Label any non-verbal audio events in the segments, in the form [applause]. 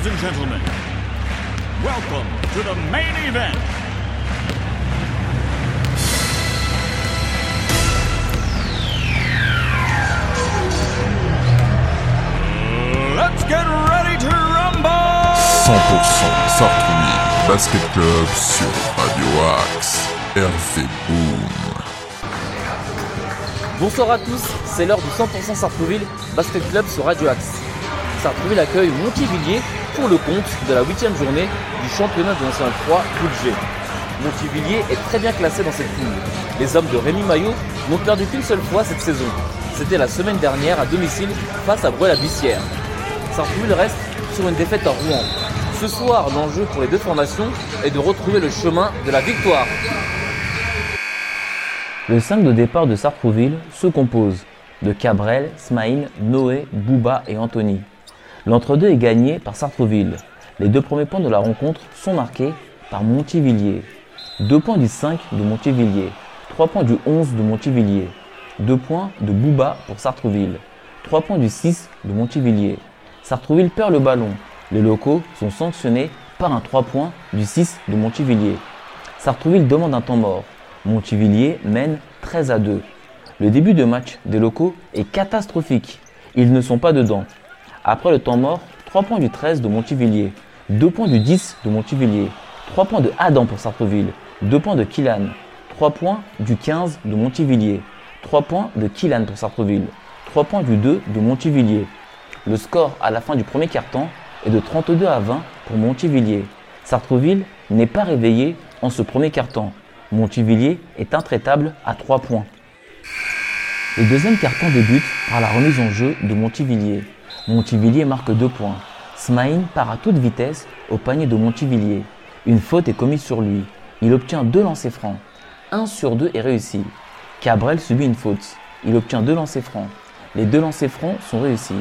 Ladies and gentlemen, welcome to the main event. Let's get ready to rumble! 100% Sartrouville Basket Club sur Radio Axe. RV Boom. Bonsoir à tous, c'est l'heure du 100% Sartrouville Basket Club sur Radio Axe. Sartrouville accueille Montivilliers pour le compte de la 8 journée du championnat de National 3 Poule G. Montivilliers est très bien classé dans cette poule. Les hommes de Rémi Maillot n'ont perdu qu'une seule fois cette saison. C'était la semaine dernière à domicile face à Breuil-la-Bussière. Sartrouville reste sur une défaite à Rouen. Ce soir, l'enjeu pour les deux formations est de retrouver le chemin de la victoire. Le 5 de départ de Sartrouville se compose de Cabrel, Smaïn, Noé, Bouba et Anthony. L'entre-deux est gagné par Sartrouville. Les deux premiers points de la rencontre sont marqués par Montivilliers. 2 points du 5 de Montivilliers, 3 points du 11 de Montivilliers, 2 points de Bouba pour Sartrouville, 3 points du 6 de Montivilliers. Sartrouville perd le ballon. Les locaux sont sanctionnés par un 3 points du 6 de Montivilliers. Sartrouville demande un temps mort. Montivilliers mène 13 à 2. Le début de match des locaux est catastrophique. Ils ne sont pas dedans. Après le temps mort, 3 points du 13 de Montivilliers, 2 points du 10 de Montivilliers, 3 points de Adam pour Sartreville, 2 points de Killan, 3 points du 15 de Montivilliers, 3 points de Killan pour Sartreville, 3 points du 2 de Montivilliers. Le score à la fin du premier quart-temps est de 32 à 20 pour Montivilliers. Sartreville n'est pas réveillé en ce premier quart-temps. Montivilliers est intraitable à 3 points. Le deuxième carton débute par la remise en jeu de Montivilliers. Montivilliers marque 2 points. Smaïn part à toute vitesse au panier de Montivilliers. Une faute est commise sur lui. Il obtient deux lancers francs. 1 sur 2 est réussi. Cabrel subit une faute. Il obtient deux lancers francs. Les deux lancers francs sont réussis.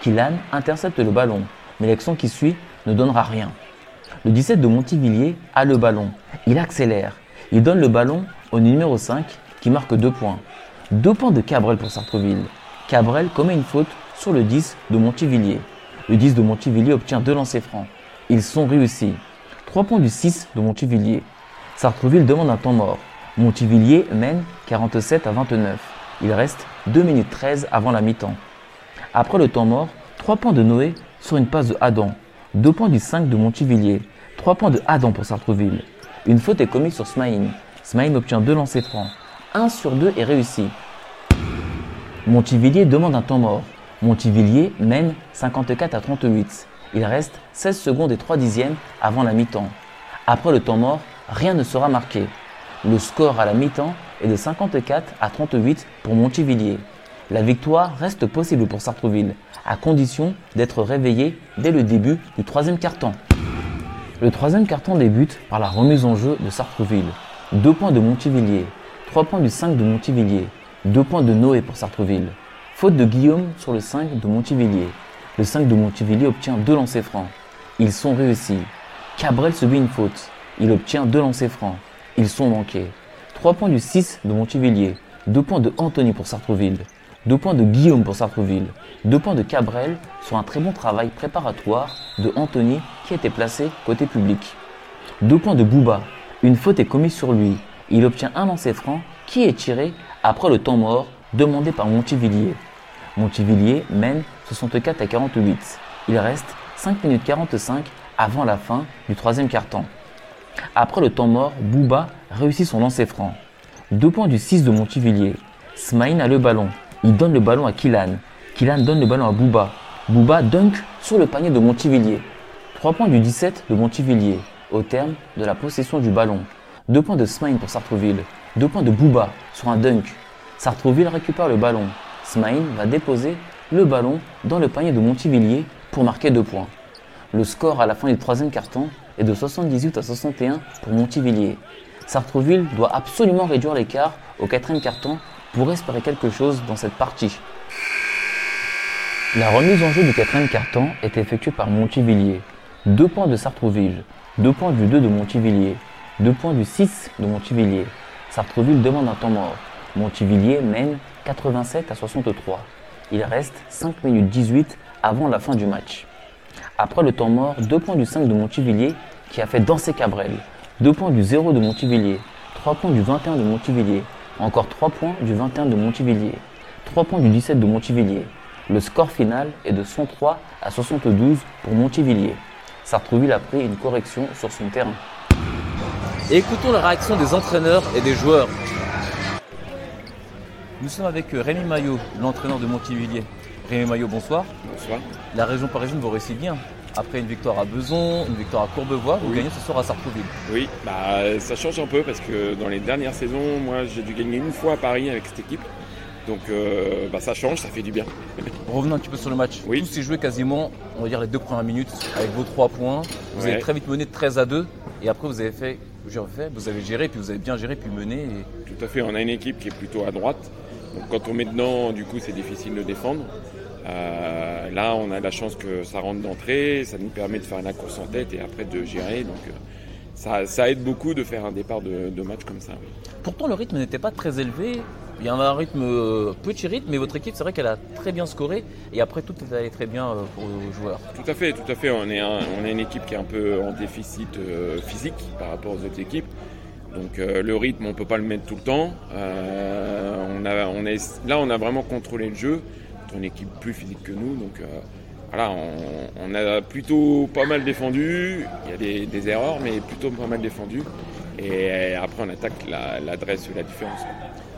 Killan intercepte le ballon, mais l'action qui suit ne donnera rien. Le 17 de Montivilliers a le ballon. Il accélère. Il donne le ballon au numéro 5 qui marque 2 points. 2 points de Cabrel pour Sartreville. Cabrel commet une faute sur le 10 de Montivilliers. Le 10 de Montivilliers obtient deux lancers francs. Ils sont réussis. 3 points du 6 de Montivilliers. Sartreville demande un temps mort. Montivilliers mène 47 à 29. Il reste 2 minutes 13 avant la mi-temps. Après le temps mort, 3 points de Noé sur une passe de Adam. 2 points du 5 de Montivilliers. 3 points de Adam pour Sartreville. Une faute est commise sur Smaïn. Smaïn obtient deux lancers francs. 1 sur 2 est réussi. Montivilliers demande un temps mort. Montivilliers mène 54 à 38. Il reste 16 secondes et 3 dixièmes avant la mi-temps. Après le temps mort, rien ne sera marqué. Le score à la mi-temps est de 54 à 38 pour Montivilliers. La victoire reste possible pour Sartreville, à condition d'être réveillé dès le début du troisième quart-temps. Le troisième quart-temps débute par la remise en jeu de Sartreville. 2 points de Montivilliers, 3 points du 5 de Montivilliers, 2 points de Noé pour Sartreville. Faute de Guillaume sur le 5 de Montivilliers. Le 5 de Montivilliers obtient deux lancers francs. Ils sont réussis. Cabrel subit une faute. Il obtient deux lancers francs. Ils sont manqués. 3 points du 6 de Montivilliers. 2 points de Anthony pour Sartreville. 2 points de Guillaume pour Sartreville. 2 points de Cabrel sur un très bon travail préparatoire de Anthony qui été placé côté public. 2 points de Bouba. Une faute est commise sur lui. Il obtient un lancer franc qui est tiré après le temps mort demandé par Montivilliers. Montivilliers mène 64 à 48. Il reste 5 minutes 45 avant la fin du troisième quart-temps. Après le temps mort, Bouba réussit son lancer franc. 2 points du 6 de Montivilliers. Smaïn a le ballon. Il donne le ballon à Killan. Killan donne le ballon à Bouba. Bouba dunk sur le panier de Montivilliers. 3 points du 17 de Montivilliers au terme de la possession du ballon. 2 points de Smaïn pour Sartreville. 2 points de Bouba sur un dunk. Sartreville récupère le ballon. Smaïn va déposer le ballon dans le panier de Montivilliers pour marquer 2 points. Le score à la fin du troisième quart-temps est de 78 à 61 pour Montivilliers. Sartreville doit absolument réduire l'écart au quatrième quart-temps pour espérer quelque chose dans cette partie. La remise en jeu du quatrième quart-temps est effectuée par Montivilliers. 2 points de Sartreville, 2 points du 2 de Montivilliers, 2 points du 6 de Montivilliers. Sartreville demande un temps mort. Montivilliers mène 87 à 63. Il reste 5 minutes 18 avant la fin du match. Après le temps mort, 2 points du 5 de Montivilliers qui a fait danser Cabrel. 2 points du 0 de Montivilliers. 3 points du 21 de Montivilliers. Encore 3 points du 21 de Montivilliers. 3 points du 17 de Montivilliers. Le score final est de 103 à 72 pour Montivilliers. Sartrouville a pris une correction sur son terrain. Écoutons la réaction des entraîneurs et des joueurs. Nous sommes avec Rémi Maillot, l'entraîneur de Montivilliers. Rémi Maillot, bonsoir. Bonsoir. La région parisienne vous réussit bien. Après une victoire à Beson, une victoire à Courbevoie, vous Oui. gagnez ce soir à Sartrouville. Oui, bah, ça change un peu parce que dans les dernières saisons, moi j'ai dû gagner une fois à Paris avec cette équipe. Donc euh, bah, ça change, ça fait du bien. [laughs] Revenons un petit peu sur le match. Oui. Tout s'est joué quasiment, on va dire, les deux premières minutes avec vos trois points. Vous Ouais. avez très vite mené de 13 à 2 et après vous avez fait, j'ai refait, vous avez géré, puis vous avez bien géré, puis mené. et- Tout à fait, on a une équipe qui est plutôt à droite. Donc quand on met dedans, du coup c'est difficile de défendre. Euh, là on a la chance que ça rentre d'entrée, ça nous permet de faire la course en tête et après de gérer. Donc euh, ça, ça aide beaucoup de faire un départ de, de match comme ça. Pourtant, le rythme n'était pas très élevé. Il y avait un rythme, euh, petit rythme, mais votre équipe, c'est vrai qu'elle a très bien scoré. Et après, tout est allé très bien pour vos joueurs. Tout à fait, tout à fait. On est, un- on est une équipe qui est un peu en déficit physique par rapport aux autres équipes. Donc euh, le rythme, on peut pas le mettre tout le temps. Euh, on a, on là, on a vraiment contrôlé le jeu. C'est une équipe plus physique que nous. Donc euh, voilà, on, a plutôt pas mal défendu. Il y a des, erreurs, mais plutôt pas mal défendu. Et après, on attaque la- l'adresse ou la différence.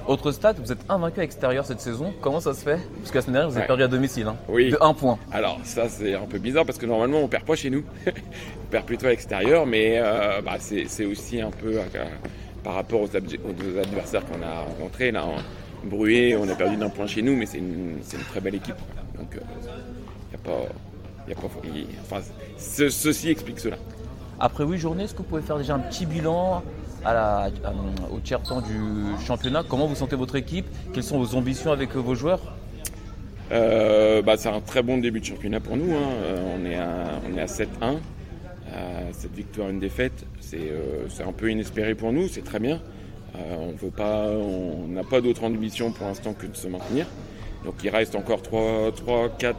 Autre stat, vous êtes invaincu à l'extérieur cette saison. Comment ça se fait? Parce que la semaine dernière, vous avez Ouais. perdu à domicile. hein. Oui. De 1 point. Alors ça c'est un peu bizarre parce que normalement on perd pas chez nous, [laughs] on perd plutôt à l'extérieur, mais euh, bah, c'est aussi un peu euh, par rapport aux, adversaires qu'on a rencontrés. Là, en Bruet, on a perdu d'un point chez nous, mais c'est une, très belle équipe. Donc il y a pas, y a pas, y- enfin, ce- ceci explique cela. Après 8 journées, est-ce que vous pouvez faire déjà un petit bilan? À- au tiers temps du championnat Comment vous sentez votre équipe? Quelles sont vos ambitions avec euh, vos joueurs? Euh, bah, c'est un très bon début de championnat pour nous. hein. Euh, on est à, on est à 7-1. Euh, cette victoire, une défaite, c'est euh, un peu inespéré pour nous. C'est très bien. Euh, on on n'a pas d'autre ambition pour l'instant que de se maintenir. Donc il reste encore 3, 3, 4,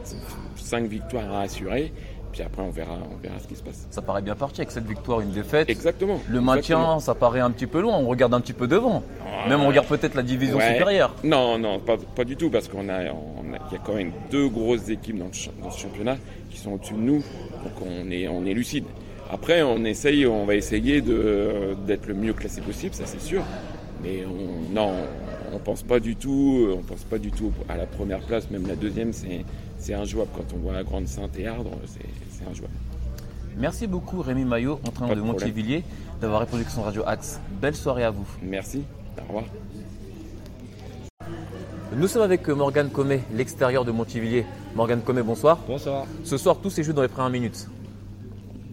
5 victoires à assurer. Puis après, on verra, on verra ce qui se passe. Ça paraît bien parti avec cette victoire, une défaite. Exactement. Le maintien, Exactement. ça paraît un petit peu loin. On regarde un petit peu devant. Même on regarde peut-être la division Ouais. supérieure. Non, non, pas, pas du tout, parce qu'on a, on a- il y a quand même deux grosses équipes dans, le cha- dans ce championnat qui sont au-dessus de nous, donc on est, on est lucide. Après, on essaye, on va essayer de, d'être le mieux classé possible, ça c'est sûr. Mais on, non, on pense pas du tout, on pense pas du tout à la première place, même la deuxième, c'est, c'est injouable. Quand on voit la Grande Sainte et Ardre, c'est, injouable. Merci beaucoup Rémi Maillot, entraîneur de de. Montivilliers, d'avoir répondu à son radio Axe. Belle soirée à vous. Merci, au revoir. Nous sommes avec Morgane Comé, l'extérieur de Montivilliers. Morgane Comé, bonsoir. Bonsoir. Ce soir, tout s'est joué dans les premières minutes.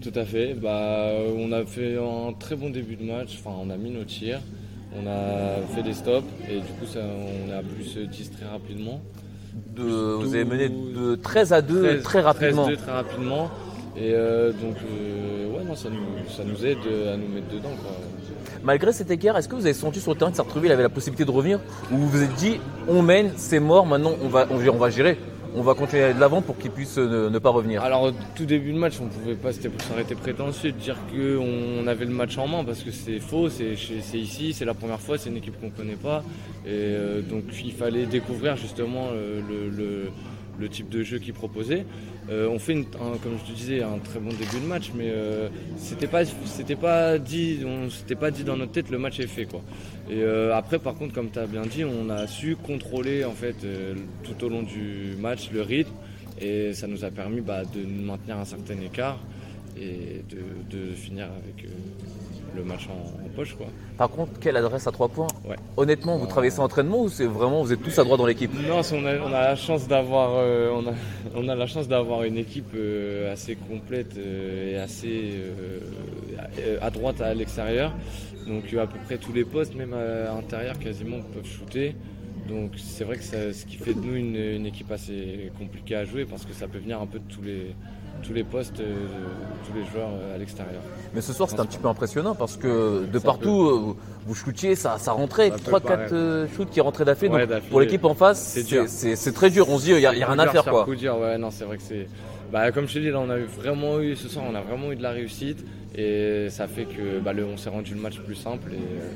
Tout à fait. Bah, on a fait un très bon début de match. Enfin, on a mis nos tirs. On a fait des stops et du coup, ça, on a pu se distraire rapidement. De- vous avez mené de 13 à 2 13 très rapidement. 13-2 très rapidement. Et euh, donc, euh, ouais, non, ça nous, ça nous aide à nous mettre dedans. Quoi. Malgré cet écart, est-ce que vous avez senti sur le terrain que Sartreville avait la possibilité de revenir? Ou vous vous êtes dit, on mène, c'est mort, maintenant on va, on, on va gérer? On va continuer de l'avant pour qu'il puisse euh, ne, pas revenir Alors, tout début de match, on pouvait pas, été prétentieux de dire qu'on avait le match en main parce que c'est faux, c'est ici, c'est la première fois, c'est une équipe qu'on connaît pas. Et euh, donc, il fallait découvrir justement euh, le- le type de jeu qu'ils proposaient. Euh, on fait, une- un- comme je te disais, un très bon début de match, mais euh, c'était pas, pas dit, pas dit dans notre tête le match est fait quoi. Et euh, après, par contre, comme tu as bien dit, on a su contrôler en fait euh, tout au long du match le rythme et ça nous a permis bah, de maintenir un certain écart et de, de finir avec euh, le match en, en poche quoi. Par contre, quelle adresse à 3 points Ouais. Honnêtement, vous travaillez ça en entraînement ou c'est vraiment, vous êtes tous à droite dans l'équipe Non, on a, on a la chance d'avoir, euh, on a, on a la chance d'avoir une équipe euh, assez complète euh, et assez euh, à droite à l'extérieur. Donc euh, à peu près tous les postes, même à l'intérieur quasiment, peuvent shooter. Donc c'est vrai que ça- ce qui fait de nous une, une équipe assez compliquée à jouer parce que ça peut venir un peu de tous les, tous les postes, euh, tous les joueurs euh, à l'extérieur. Mais ce soir, c'était un petit peu impressionnant parce que de Ça partout, euh, vous, shootiez, ça, ça rentrait. Ça peut 3-4 paraître. euh, shoots qui rentraient d'affilée. Ouais, pour l'équipe en face, C'est très dur. On se dit, il n'y a, y a rien à faire quoi. coup dur, ouais, non, c'est vrai que c'est Bah, comme je te dis, là, on a eu vraiment eu, ce soir, on a vraiment eu de la réussite. Et ça fait que bah, le- on s'est rendu le match plus simple. Et, euh,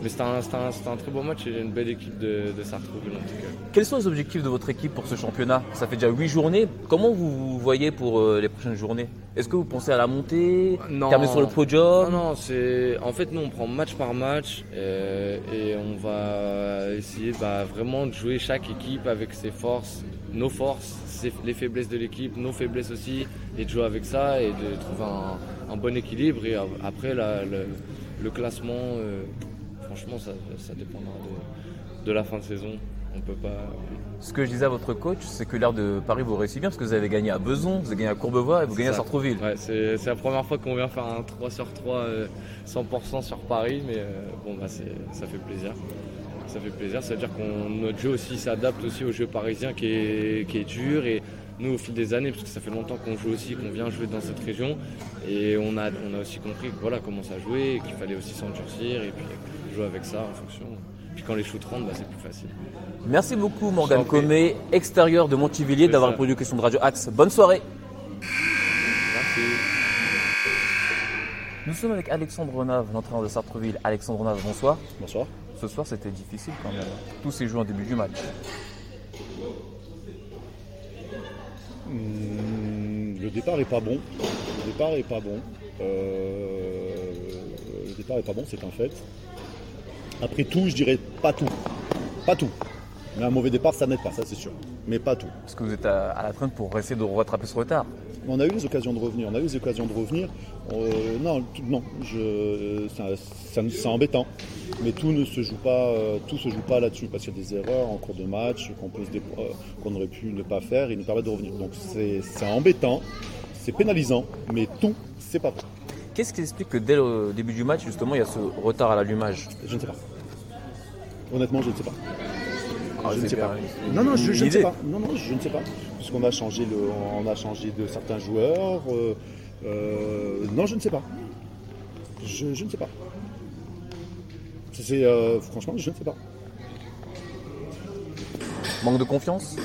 mais c'était un, très beau match et une belle équipe de, de Sartrouville en tout cas. Quels sont les objectifs de votre équipe pour ce championnat? Ça fait déjà 8 journées. Comment vous vous voyez pour euh, les prochaines journées? Est-ce que vous pensez à la montée Non. Terminer sur le podium? Non, non, c'est. En fait, nous, on prend match par match euh, et on va essayer bah, vraiment de jouer chaque équipe avec ses forces, nos forces, les faiblesses de l'équipe, nos faiblesses aussi, et de jouer avec ça et de trouver un, un bon équilibre. Et après, la- le, le classement, euh, franchement, ça, ça dépendra de, de la fin de saison. On peut pas. Ce que je disais à votre coach, c'est que l'air de Paris vous réussit bien parce que vous avez gagné à Beson, vous avez gagné à Courbevoie et vous gagnez à ça. Sartrouville. Ouais, c'est la première fois qu'on vient faire un 3 sur 3 euh, 100% sur Paris, mais euh, bon, bah, ça fait plaisir. Ça fait plaisir, ça veut dire que notre jeu aussi s'adapte aussi au jeu parisien qui est, qui est dur et nous au fil des années, parce que ça fait longtemps qu'on joue aussi, qu'on vient jouer dans cette région et on a, on a aussi compris voilà, comment ça jouait et qu'il fallait aussi s'endurcir et puis jouer avec ça en fonction. Puis quand les shoots rentrent, bah, c'est plus facile. Merci beaucoup prie. Comé, extérieur de Montivilliers, d'avoir répondu aux questions de Radio Axe. Bonne soirée Merci. Nous sommes avec Alexandre Renave, l'entraîneur de Sartreville. Alexandre Renave, bonsoir. Bonsoir. Ce soir, c'était difficile quand même. Tous ces joueurs en début du match. Hum, le départ est pas bon. Le départ est pas bon. Euh, le départ est pas bon, c'est un fait. Après tout, je dirais pas tout. Pas tout. Mais un mauvais départ, ça n'aide pas, ça c'est sûr. Mais pas tout. Parce que vous êtes à, à la traîne pour essayer de rattraper ce retard. On a eu les occasions de revenir. On a eu les occasions de revenir. Euh, non, non. Je, ça- ça- c'est embêtant. Mais tout ne se joue pas. euh, tout se joue pas là-dessus parce qu'il y a des erreurs en cours de match qu'on euh, qu'on aurait pu ne pas faire et nous permettre de revenir. Donc c'est c'est embêtant, c'est pénalisant, mais tout c'est pas bon. Qu'est-ce qui explique que dès le début du match, justement, il y a ce retard à l'allumage? Je ne sais pas. Honnêtement, je ne sais pas. Ah, je ne sais pas. Non, non, je, je ne sais pas. Non, non, je ne sais pas. Puisqu'on a changé le, on a changé de certains joueurs. euh, euh, non, je ne sais pas. Je, je ne sais pas. C'est euh, franchement, je ne sais pas. Manque de confiance?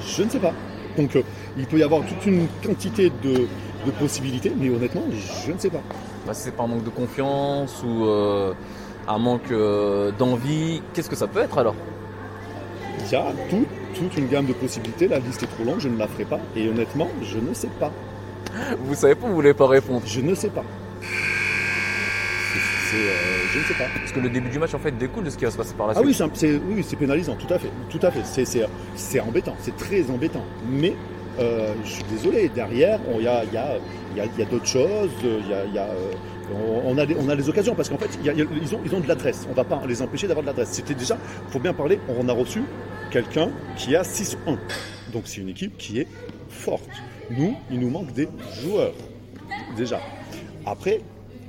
Je ne sais pas. Donc, euh, il peut y avoir toute une quantité de, de possibilités, mais honnêtement, je ne sais pas. Bah, si c'est pas un manque de confiance ou euh, un manque euh, d'envie, qu'est-ce que ça peut être alors? Il y a tout- toute une gamme de possibilités. La liste est trop longue, je ne la ferai pas. Et honnêtement, je ne sais pas. Vous savez pas, vous voulez pas répondre. Je ne sais pas. C'est- euh, je ne sais pas. Parce que le début du match, en fait, découle de ce qui va se passer par la Ah oui, suite. c'est c'est oui, c'est pénalisant, tout à fait. Tout à fait. C'est- C'est c'est embêtant, c'est très embêtant. Mais euh, je suis désolé, derrière, il y a, il y a- il y a- il y a d'autres choses. Y a, y euh, on, on a des, on a des occasions parce qu'en fait, ils, ont, ils ont de l'adresse. On ne va pas les empêcher d'avoir de l'adresse. C'était déjà, il faut bien parler, on a reçu quelqu'un qui a 6-1. Donc c'est une équipe qui est forte. Nous, il nous manque des joueurs. Déjà. Après,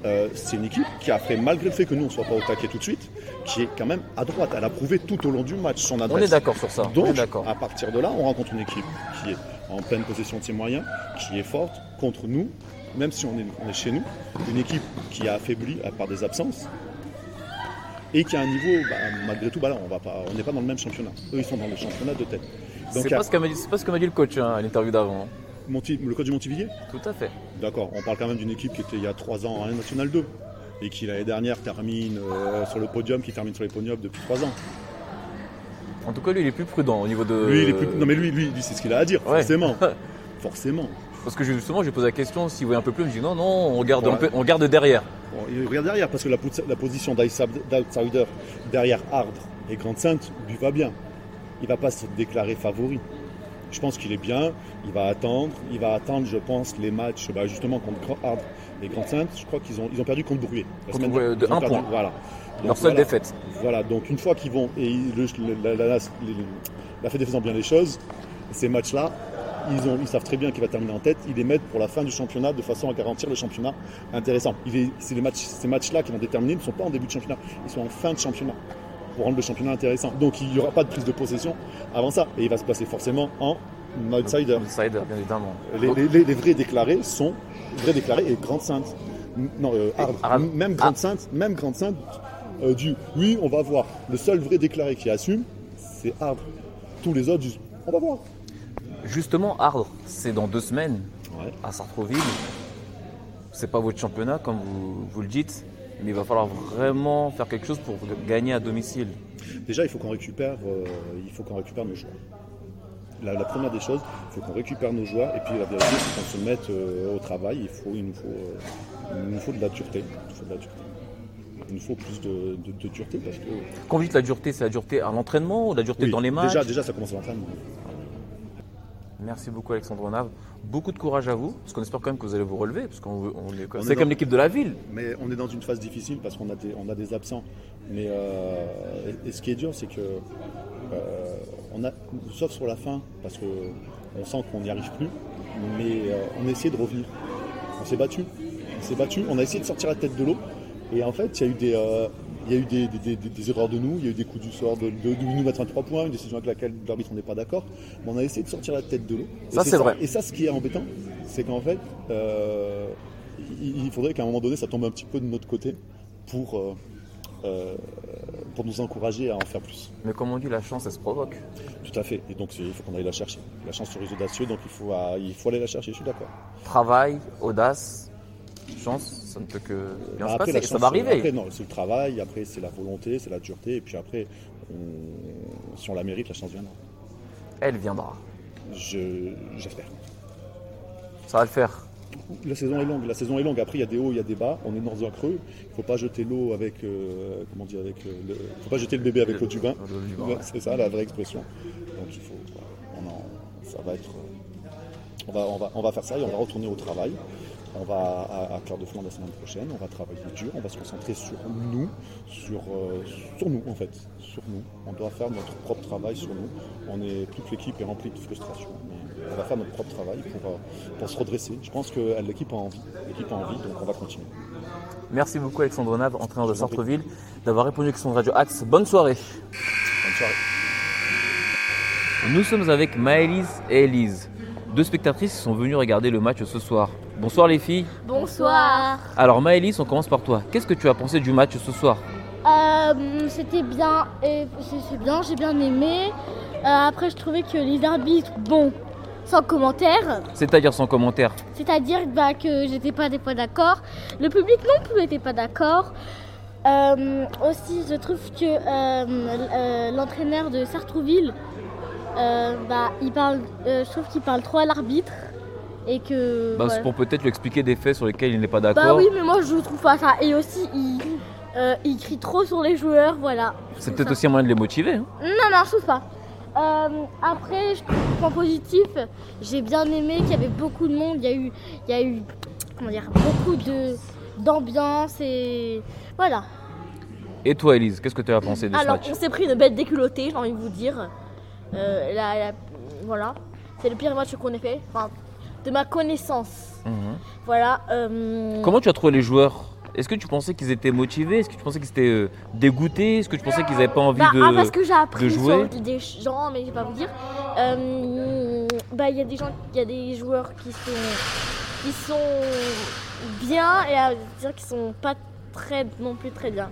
euh, c'est une équipe qui a fait, malgré le fait que nous, on ne soit pas au taquet tout de suite, qui est quand même à droite. Elle a prouvé tout au long du match son adresse. On est d'accord sur ça. Donc, à partir de là, on rencontre une équipe qui est en pleine possession de ses moyens, qui est forte contre nous, même si on est, on est chez nous. Une équipe qui a affaibli par des absences et qui a un niveau, bah, malgré tout, bah là, on va pas, on n'est pas dans le même championnat. Eux, ils sont dans le championnat de tête. C'est pas, ce qu'a dit- dit le coach hein, à l'interview d'avant. hein. Le coach du Montivilliers Tout à fait. D'accord, on parle quand même d'une équipe qui était il y a trois ans en National 2 et qui l'année dernière termine euh, sur le podium, qui termine sur les podiums depuis trois ans. En tout cas, lui, il est plus prudent au niveau de. Lui, il est plus... Non mais lui, lui, lui c'est ce qu'il a à dire, Ouais. forcément. [laughs] forcément. Parce que justement, j'ai posé la question s'il voyait un peu plus. Il me dit non, non, on regarde, Ouais. un peu- on regarde derrière. Bon, il regarde derrière parce que la, la position d'outside- d'outsider derrière Ardre et Grande Sainte lui va bien. Il va pas se déclarer favori. Je pense qu'il est bien, il va attendre, il va attendre, je pense, les matchs bah, justement contre Grand- Ardre et Grande Sainte. Je crois qu'ils ont, ils ont perdu contre. La Contre de ils ont un perdu, point. Voilà. Donc, Leur seule voilà. défaite. Voilà, donc une fois qu'ils vont, et le- la, la, la, la Fédé faisant bien les choses, ces matchs-là, ils, ont, ils savent très bien qu'il va terminer en tête, ils les mettent pour la fin du championnat de façon à garantir le championnat intéressant. Il est- c'est les matchs, ces matchs-là qui vont déterminer, ne sont pas en début de championnat, ils sont en fin de championnat pour rendre le championnat intéressant. Donc il n'y aura pas de prise de possession avant ça, et il va se placer forcément en outsider. Outsider, bien évidemment. Les, les- les- les vrais déclarés sont vrais déclarés et Grande Sainte. Non, euh, Même Grande Sainte, même Grande Sainte euh, du oui, on va voir. Le seul vrai déclaré qui assume, c'est Ardre. Tous les autres disent on va voir. Justement, Ardre, c'est dans deux semaines Ouais. à Sartreville. C'est pas votre championnat, comme vous, vous le dites, mais il va falloir vraiment faire quelque chose pour gagner à domicile. Déjà, il faut qu'on récupère, euh, il faut qu'on récupère nos joueurs. La, la première des choses, il faut qu'on récupère nos joueurs et puis la vérité, c'est qu'on se mette euh, au travail. Il, faut, il, nous faut, euh, il nous faut de la dureté. Il nous faut de la dureté. Il nous faut plus de, de- de dureté parce que Quand vous dites la dureté, c'est la dureté à l'entraînement ou la dureté Oui, dans les matchs? Déjà, déjà, ça commence à l'entraînement. Merci beaucoup Alexandre Nave. Beaucoup de courage à vous, parce qu'on espère quand même que vous allez vous relever, parce qu'on on est, On c'est est comme l'équipe de la ville. Mais on est dans une phase difficile parce qu'on a des, on a des absents. Mais euh, et, et ce qui est dur, c'est que euh, on a, sauf sur la fin, parce que on sent qu'on n'y arrive plus, mais euh, on a essayé de revenir. On s'est battu, on s'est battu, on a essayé de sortir la tête de l'eau. Et en fait, il y a eu des, il y a eu des, des- des- des erreurs de nous, il y a eu des coups du sort de, de- de nous mettre un 3 points, une décision avec laquelle l'arbitre n'est pas d'accord. Mais on a essayé de sortir la tête de l'eau. Ça, c'est vrai. Et ça, ce qui est embêtant, c'est qu'en fait, euh, il, il faudrait qu'à un moment donné, ça tombe un petit peu de notre côté pour, euh, euh, pour nous encourager à en faire plus. Mais comme on dit, la chance, elle se provoque. Tout à fait. Et donc, il faut qu'on aille la chercher. La chance sur les audacieux, donc il faut, il faut aller la chercher, je suis d'accord. Travail, audace, chance, ça ne peut que bien se Après, passer. Et ça chance, va arriver. Après, non, c'est le travail, après, c'est la volonté, c'est la dureté, et puis après, on- si on la mérite, la chance viendra. Elle viendra. Je- J'espère. Ça va le faire. La saison est longue. La saison est longue. Après, il y a des hauts, il y a des bas. On est dans un creux. Il ne faut pas jeter l'eau avec, euh, comment dire, avec euh, le, faut pas jeter le bébé avec l'eau du bain. Ouais. C'est ça la vraie expression. Donc il faut, voilà, on en- ça va être, euh, on va, on va, on va faire ça et on va retourner au travail. On va à, à Cœur de Flandre la semaine prochaine. On va travailler dur. On va se concentrer sur nous, sur, euh, sur nous en fait, sur nous. On doit faire notre propre travail sur nous. On est toute l'équipe est remplie de frustration. mais on va faire notre propre travail pour, euh, pour se redresser. Je pense que euh, l'équipe a envie. L'équipe a envie, donc on va continuer. Merci beaucoup Alexandre Nave, entraîneur de. Sartreville, d'avoir répondu à question de Radio Axe. Bonne soirée. Bonne soirée. Nous sommes avec Maëlys et Elise, deux spectatrices qui sont venues regarder le match ce soir. Bonsoir les filles. Bonsoir. Alors Maëlys, on commence par toi. Qu'est-ce que tu as pensé du match ce soir Euh, C'était bien, et c'est bien, j'ai bien aimé. Euh, après, je trouvais que les arbitres, bon, sans commentaire, C'est-à-dire sans commentaire. c'est-à-dire bah, que j'étais pas des fois d'accord. Le public non plus n'était pas d'accord. Euh, aussi, je trouve que l'entraîneur de Sartrouville, bah, il parle, je trouve qu'il parle trop à l'arbitre et que. Bah, voilà. C'est pour peut-être lui expliquer des faits sur lesquels il n'est pas Bah d'accord. oui, mais moi je trouve pas ça. Et aussi, il, euh, il crie trop sur les joueurs, voilà. C'est peut-être aussi un moyen de les motiver. hein. Non, non, je trouve pas. Euh, après, je trouve point positif, j'ai bien aimé qu'il y avait beaucoup de monde. Il y a eu, il y a eu comment dire, beaucoup de d'ambiance et voilà. Et toi Elise, qu'est-ce que tu as pensé de ce Alors, match on s'est pris une bête déculottée, j'ai envie de vous dire. Euh, la- la- voilà, c'est le pire match qu'on ait fait, enfin, de ma connaissance. Mhm. Voilà. euh, Comment tu as trouvé les joueurs? Est-ce que tu pensais qu'ils étaient motivés? Est-ce que tu pensais qu'ils étaient euh, dégoûtés? Est-ce que tu pensais qu'ils n'avaient pas envie Bah, de... ah, parce que j'ai appris de jouer? sur des gens, mais je vais pas vous dire. Euh, bah, il y a des gens, il y a des joueurs qui sont, qui sont bien et à dire qu'ils sont pas très, non plus très bien.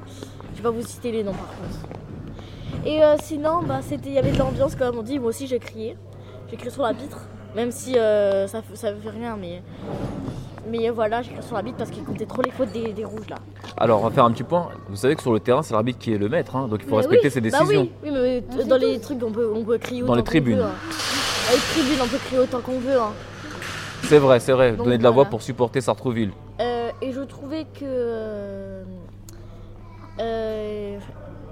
Je vais pas vous citer les noms par contre. Et euh, sinon, bah, c'était, il y avait de l'ambiance comme on dit. Moi aussi, j'ai crié, j'ai crié sur la vitre, même si euh, ça, fait- ça fait rien, mais. Mais voilà, j'ai crié sur la vitre parce qu'il comptait trop les fautes des, des rouges là. Alors, on va faire un petit point. Vous savez que sur le terrain, c'est l'arbitre qui est le maître, hein, donc il faut Mais respecter oui, ses bah décisions. oui, oui, mais t- dans les trucs, on peut, on peut crier Dans autant les qu'on tribunes. veut, hein. Dans les tribunes, on peut crier autant qu'on veut. hein. C'est vrai, c'est vrai. Donc, Donner de la voix voilà. pour supporter Sartrouville. Euh, et je trouvais que. euh, euh,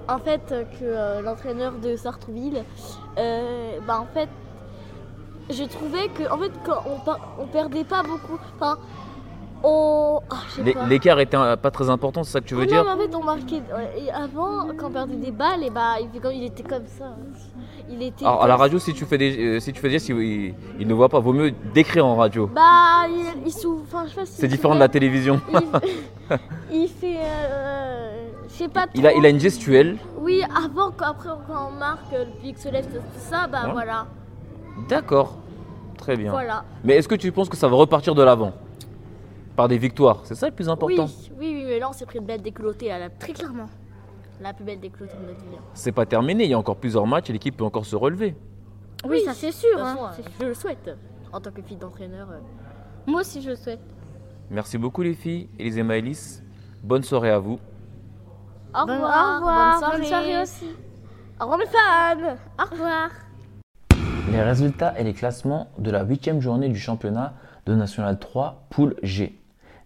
en fait, que euh, l'entraîneur de Sartrouville, euh, bah en fait, je trouvais que en fait, quand on, on perdait pas beaucoup. Enfin, on. ah. L'écart était euh, pas très important, c'est ça que tu veux dire Non, mais en fait, on marquait. Et avant, quand on perdait des balles, et bah, il, était comme ça. Il était. Alors, à la radio, si tu fais des, euh, si tu fais dire, si, il, il ne voit pas, vaut mieux décrire en radio. Bah, il, il s'ouvre. Enfin, je sais pas si C'est différent de la télévision. Il, [laughs] il fait. euh, je sais pas trop. Il a, il a une gestuelle. Oui, avant, après, quand on marque, le public se lève, tout ça, bah Ouais. voilà. D'accord. Très bien. Voilà. Mais est-ce que tu penses que ça va repartir de l'avant? Par des victoires C'est ça le plus Oui, important? oui, oui, mais là, on s'est pris une belle déculottée, là, là, très clairement. La plus belle déculottée de notre vie. C'est pas terminé, il y a encore plusieurs matchs et l'équipe peut encore se relever. Oui, ça c'est sûr. hein. façon, Je le souhaite. En tant que fille d'entraîneur. euh. Moi aussi, je le souhaite. Merci beaucoup les filles et les Maëlys. Bonne soirée à vous. Au Bon- revoir. au revoir, Bonne soirée. bonne soirée aussi. Au revoir mes fans. Au revoir. Les résultats et les classements de la huitième journée du championnat de National 3, poule G.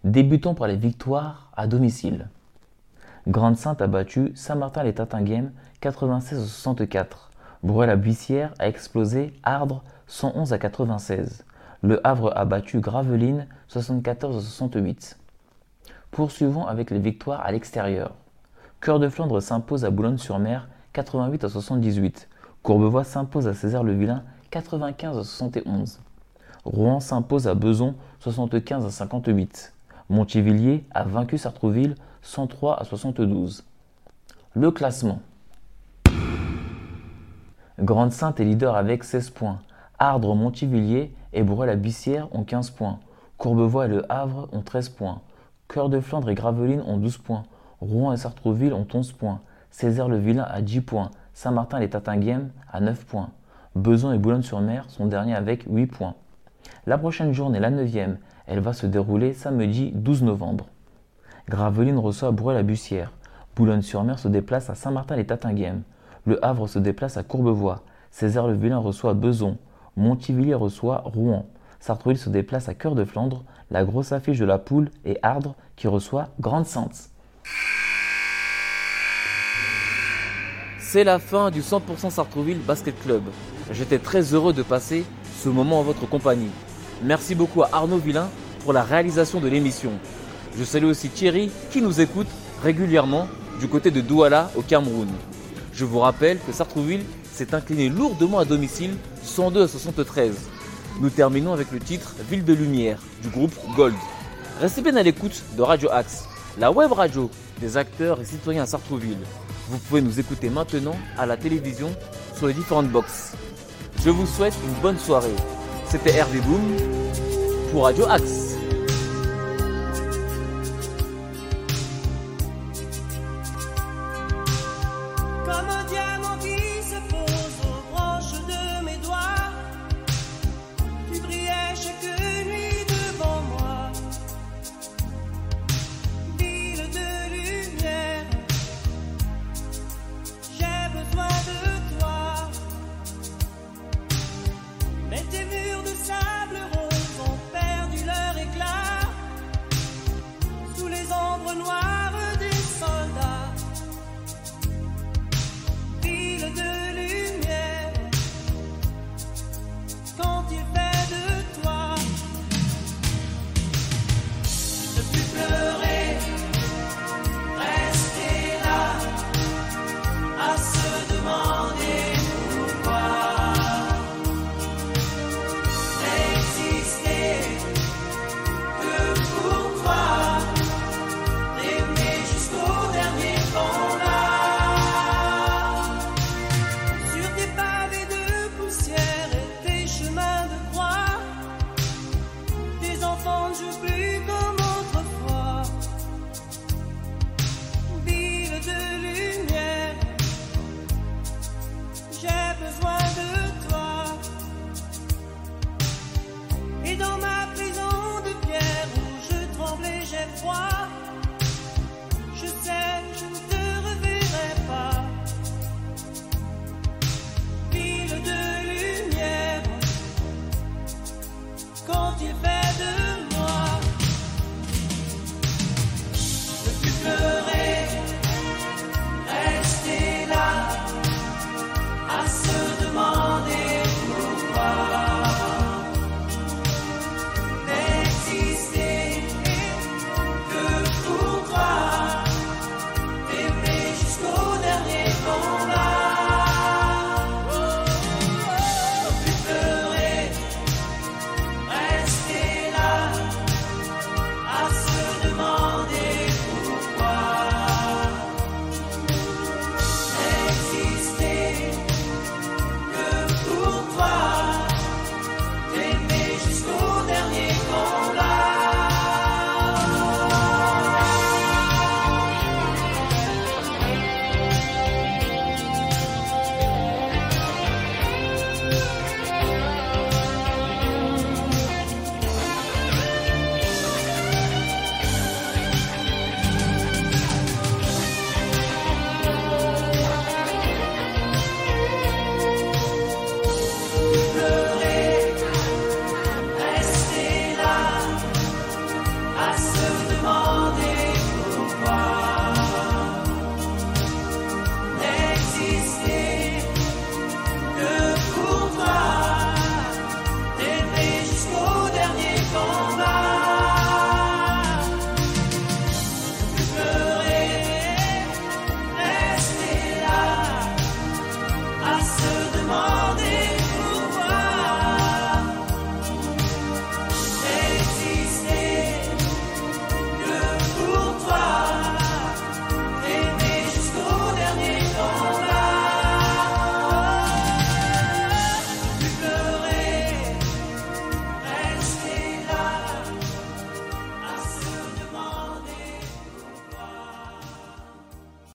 Débutons par les victoires à domicile. Grande Sainte a battu Saint-Martin-les-Tatinguem 96 à 64. Bruel-la-Buissière a explosé Ardres 111 à 96. Le Havre a battu Gravelines 74 à 68. Poursuivons avec les victoires à l'extérieur. Cœur de Flandre s'impose à Boulogne-sur-Mer 88 à 78. Courbevoie s'impose à Césaire-le-Vilain 95 à 71. Rouen s'impose à Beson 75 à 58. Montivilliers a vaincu Sartrouville 103 à 72. Le classement. Grande Sainte est leader avec 16 points. Ardres, Montivilliers et Bruel-la-Buissière ont 15 points. Courbevoie et Le Havre ont 13 points. Cœur de Flandre et Gravelines ont 12 points. Rouen et Sartrouville ont 11 points. Césaire-le-Vilain a 10 points. Saint-Martin-les-Tatinguem a 9 points. Beson et Boulogne-sur-Mer sont derniers avec 8 points. La prochaine journée, la 9e, elle va se dérouler samedi 12 novembre. Gravelines reçoit Bruel-la-Bussière. Boulogne-sur-Mer se déplace à Saint-Martin-les-Tatinguem. Le Havre se déplace à Courbevoie. Césaire-le-Vilain reçoit Beson. Montivilliers reçoit Rouen. Sartrouville se déplace à Cœur de Flandre. La grosse affiche de la poule est Ardres qui reçoit Grande C'est la fin du 100% Sartrouville Basket Club. J'étais très heureux de passer ce moment en votre compagnie. Merci beaucoup à Arnaud Villain pour la réalisation de l'émission. Je salue aussi Thierry qui nous écoute régulièrement du côté de Douala au Cameroun. Je vous rappelle que Sartrouville s'est incliné lourdement à domicile 102 à 73. Nous terminons avec le titre Ville de Lumière du groupe Gold. Restez bien à l'écoute de Radio Axe, la web radio des acteurs et citoyens à Sartrouville. Vous pouvez nous écouter maintenant à la télévision sur les différentes boxes. Je vous souhaite une bonne soirée. C'était Hervé Boom pour Radio Axe.